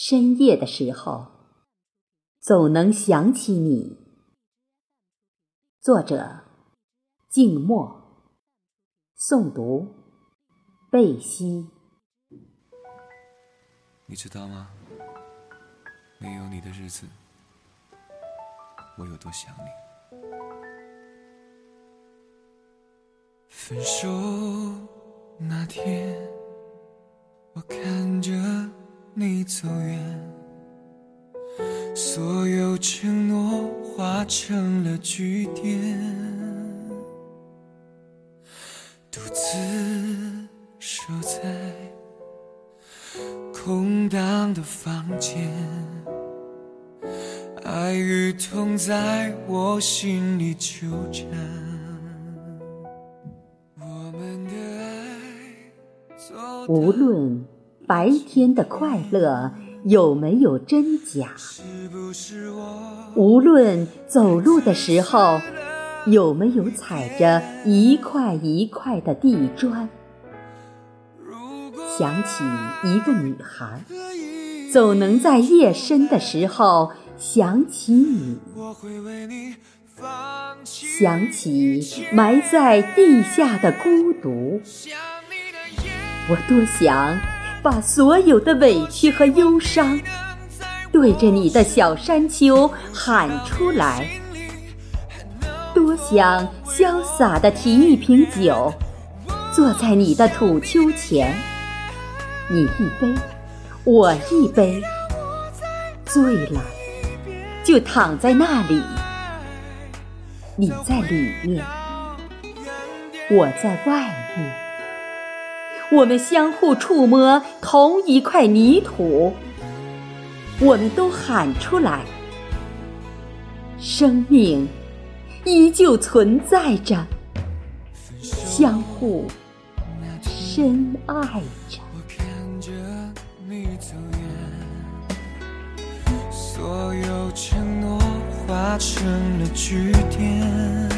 深夜的时候，总能想起你。作者：静默，诵读：贝西。你知道吗？没有你的日子，我有多想你。分手那天，我看着你走远，所有承诺化成了句点，独自守在空荡的房间，爱与痛在我心里纠缠。无论白天的快乐有没有真假，无论走路的时候有没有踩着一块一块的地砖，想起一个女孩，总能在夜深的时候想起你，想起埋在地下的孤独。我多想把所有的委屈和忧伤，对着你的小山丘喊出来。多想潇洒的提一瓶酒，坐在你的土丘前，你一杯，我一杯，醉了就躺在那里。你在里面，我在外面。我们相互触摸同一块泥土，我们都喊出来，生命依旧存在着，相互深爱着。所有承诺化成了句点。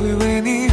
会为你